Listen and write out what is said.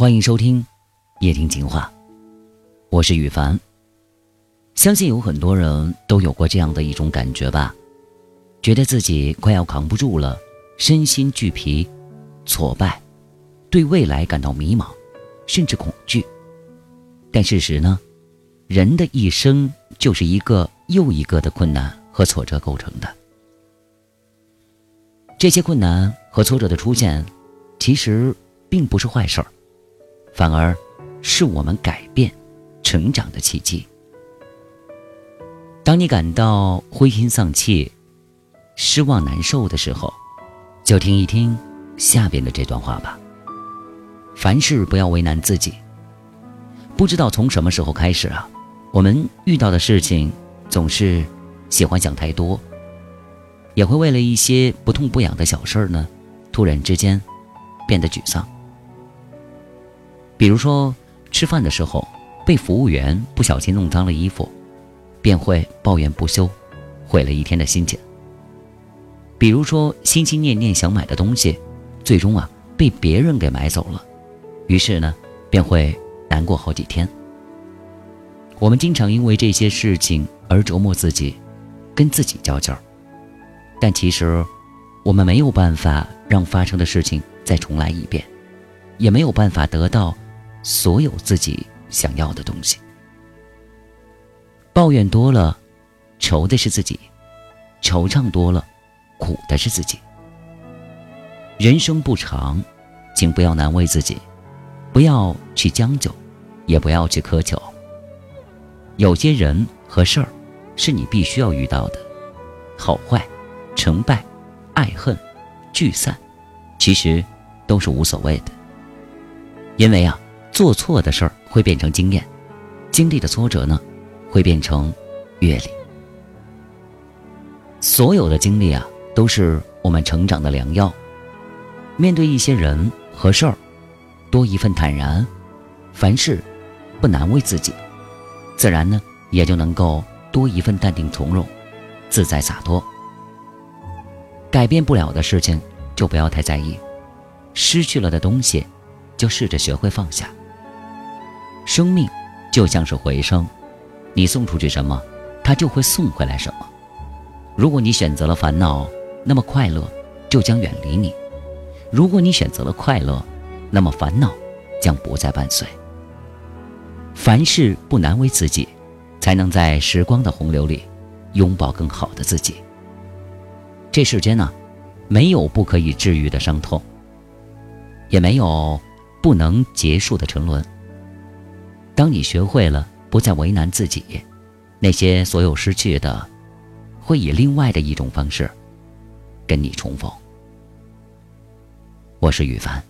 欢迎收听《夜听情话》，我是雨凡。相信有很多人都有过这样的一种感觉吧，觉得自己快要扛不住了，身心俱疲，挫败，对未来感到迷茫，甚至恐惧。但事实呢，人的一生就是一个又一个的困难和挫折构成的。这些困难和挫折的出现，其实并不是坏事儿，反而是我们改变、成长的契机。当你感到灰心丧气、失望难受的时候，就听一听下边的这段话吧。凡事不要为难自己。不知道从什么时候开始啊，我们遇到的事情总是喜欢想太多。也会为了一些不痛不痒的小事儿呢，突然之间变得沮丧。比如说，吃饭的时候被服务员不小心弄脏了衣服，便会抱怨不休，毁了一天的心情。比如说，心心念念想买的东西，最终啊被别人给买走了，于是呢便会难过好几天。我们经常因为这些事情而折磨自己，跟自己较劲儿。但其实，我们没有办法让发生的事情再重来一遍，也没有办法得到所有自己想要的东西。抱怨多了，愁的是自己；惆怅多了，苦的是自己。人生不长，请不要难为自己，不要去将就，也不要去苛求。有些人和事儿，是你必须要遇到的，好坏。成败、爱恨、聚散，其实都是无所谓的。因为啊，做错的事儿会变成经验，经历的挫折呢，会变成阅历。所有的经历啊，都是我们成长的良药。面对一些人和事儿，多一份坦然，凡事不难为自己，自然呢，也就能够多一份淡定从容、自在洒脱。改变不了的事情，就不要太在意；失去了的东西，就试着学会放下。生命就像是回声，你送出去什么，它就会送回来什么。如果你选择了烦恼，那么快乐就将远离你；如果你选择了快乐，那么烦恼将不再伴随。凡事不难为自己，才能在时光的洪流里，拥抱更好的自己。这世间呢，没有不可以治愈的伤痛，也没有不能结束的沉沦。当你学会了不再为难自己，那些所有失去的，会以另外的一种方式跟你重逢。我是雨凡。